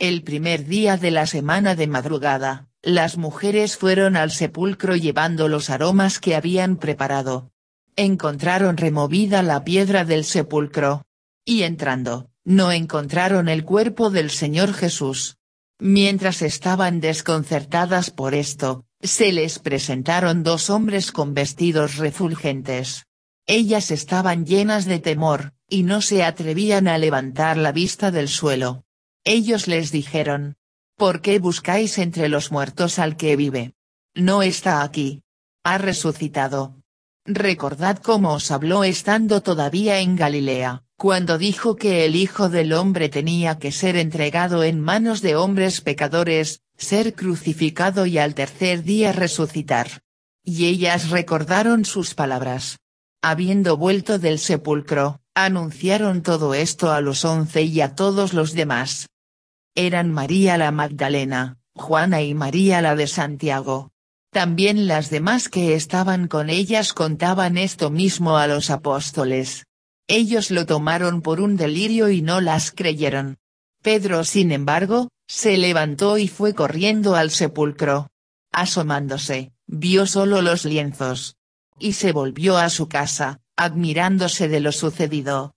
El primer día de la semana de madrugada, las mujeres fueron al sepulcro llevando los aromas que habían preparado. Encontraron removida la piedra del sepulcro. Y entrando, no encontraron el cuerpo del Señor Jesús. Mientras estaban desconcertadas por esto, se les presentaron dos hombres con vestidos refulgentes. Ellas estaban llenas de temor, y no se atrevían a levantar la vista del suelo. Ellos les dijeron, ¿Por qué buscáis entre los muertos al que vive? No está aquí. Ha resucitado. Recordad cómo os habló estando todavía en Galilea, cuando dijo que el Hijo del Hombre tenía que ser entregado en manos de hombres pecadores, ser crucificado y al tercer día resucitar. Y ellas recordaron sus palabras. Habiendo vuelto del sepulcro, anunciaron todo esto a los once y a todos los demás eran María la Magdalena, Juana y María la de Santiago. También las demás que estaban con ellas contaban esto mismo a los apóstoles. Ellos lo tomaron por un delirio y no las creyeron. Pedro sin embargo, se levantó y fue corriendo al sepulcro. Asomándose, vio solo los lienzos. Y se volvió a su casa, admirándose de lo sucedido.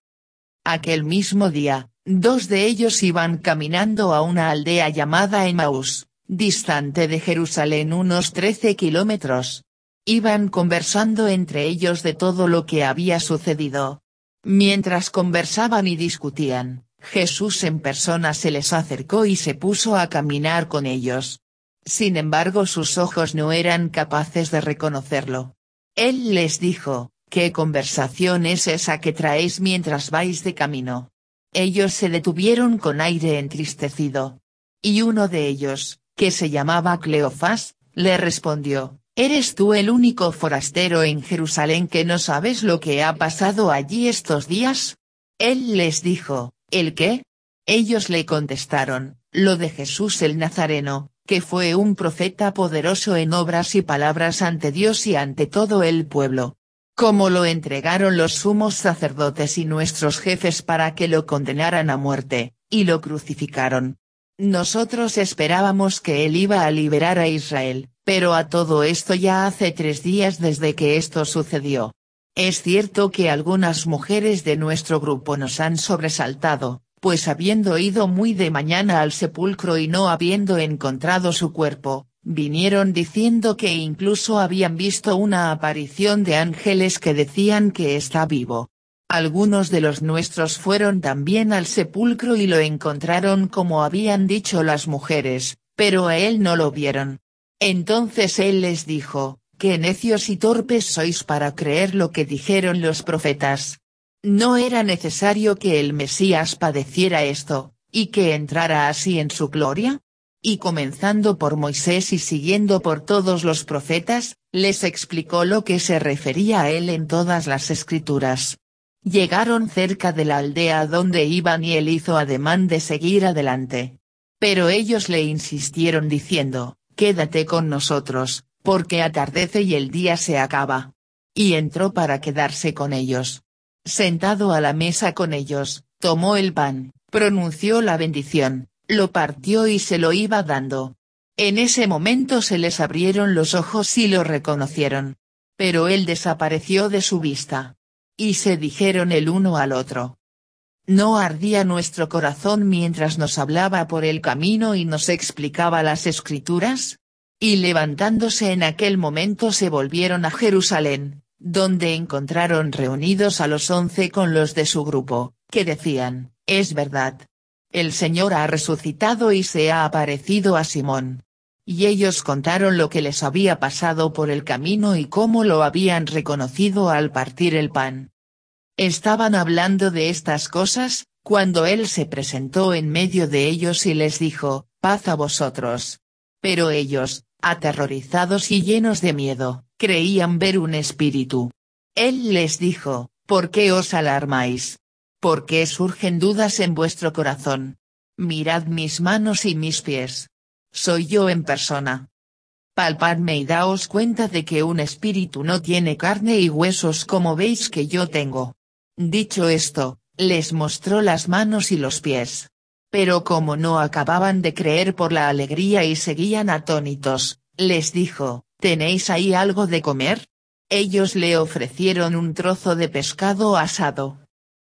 Aquel mismo día, Dos de ellos iban caminando a una aldea llamada Emmaus, distante de Jerusalén unos 13 kilómetros. Iban conversando entre ellos de todo lo que había sucedido. Mientras conversaban y discutían, Jesús en persona se les acercó y se puso a caminar con ellos. Sin embargo sus ojos no eran capaces de reconocerlo. Él les dijo, ¿qué conversación es esa que traéis mientras vais de camino? Ellos se detuvieron con aire entristecido. Y uno de ellos, que se llamaba Cleofás, le respondió, ¿Eres tú el único forastero en Jerusalén que no sabes lo que ha pasado allí estos días? Él les dijo, ¿el qué? Ellos le contestaron, lo de Jesús el Nazareno, que fue un profeta poderoso en obras y palabras ante Dios y ante todo el pueblo como lo entregaron los sumos sacerdotes y nuestros jefes para que lo condenaran a muerte, y lo crucificaron. Nosotros esperábamos que él iba a liberar a Israel, pero a todo esto ya hace tres días desde que esto sucedió. Es cierto que algunas mujeres de nuestro grupo nos han sobresaltado, pues habiendo ido muy de mañana al sepulcro y no habiendo encontrado su cuerpo, Vinieron diciendo que incluso habían visto una aparición de ángeles que decían que está vivo. Algunos de los nuestros fueron también al sepulcro y lo encontraron como habían dicho las mujeres, pero a él no lo vieron. Entonces él les dijo, qué necios y torpes sois para creer lo que dijeron los profetas. No era necesario que el Mesías padeciera esto, y que entrara así en su gloria y comenzando por Moisés y siguiendo por todos los profetas, les explicó lo que se refería a él en todas las escrituras. Llegaron cerca de la aldea donde iban y él hizo ademán de seguir adelante. Pero ellos le insistieron diciendo, Quédate con nosotros, porque atardece y el día se acaba. Y entró para quedarse con ellos. Sentado a la mesa con ellos, tomó el pan, pronunció la bendición, lo partió y se lo iba dando. En ese momento se les abrieron los ojos y lo reconocieron. Pero él desapareció de su vista. Y se dijeron el uno al otro. ¿No ardía nuestro corazón mientras nos hablaba por el camino y nos explicaba las escrituras? Y levantándose en aquel momento se volvieron a Jerusalén, donde encontraron reunidos a los once con los de su grupo, que decían, es verdad, el Señor ha resucitado y se ha aparecido a Simón. Y ellos contaron lo que les había pasado por el camino y cómo lo habían reconocido al partir el pan. Estaban hablando de estas cosas, cuando él se presentó en medio de ellos y les dijo, paz a vosotros. Pero ellos, aterrorizados y llenos de miedo, creían ver un espíritu. Él les dijo, ¿por qué os alarmáis? ¿Por qué surgen dudas en vuestro corazón? Mirad mis manos y mis pies. Soy yo en persona. Palpadme y daos cuenta de que un espíritu no tiene carne y huesos como veis que yo tengo. Dicho esto, les mostró las manos y los pies. Pero como no acababan de creer por la alegría y seguían atónitos, les dijo, ¿tenéis ahí algo de comer? Ellos le ofrecieron un trozo de pescado asado.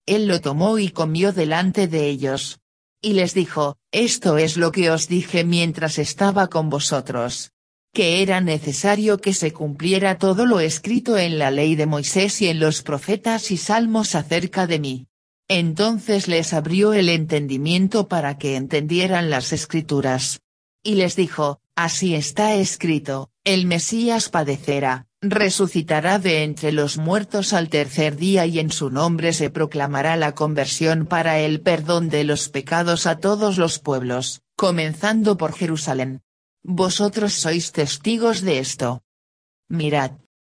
Él lo tomó y comió delante de ellos. Y les dijo, Esto es lo que os dije mientras estaba con vosotros. Que era necesario que se cumpliera todo lo escrito en la ley de Moisés y en los profetas y salmos acerca de mí. Entonces les abrió el entendimiento para que entendieran las escrituras. Y les dijo, Así está escrito, el Mesías padecerá, resucitará de entre los muertos al tercer día y en su nombre se proclamará la conversión para el perdón de los pecados a todos los pueblos, comenzando por Jerusalén. Vosotros sois testigos de esto. Mirad.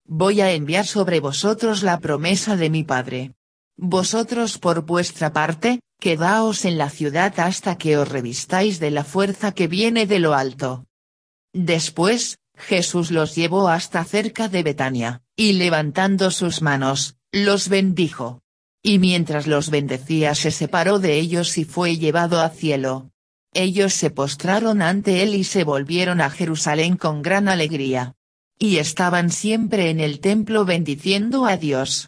Voy a enviar sobre vosotros la promesa de mi Padre. Vosotros por vuestra parte, quedaos en la ciudad hasta que os revistáis de la fuerza que viene de lo alto. Después, Jesús los llevó hasta cerca de Betania, y levantando sus manos, los bendijo. Y mientras los bendecía se separó de ellos y fue llevado a cielo. Ellos se postraron ante él y se volvieron a Jerusalén con gran alegría. Y estaban siempre en el templo bendiciendo a Dios.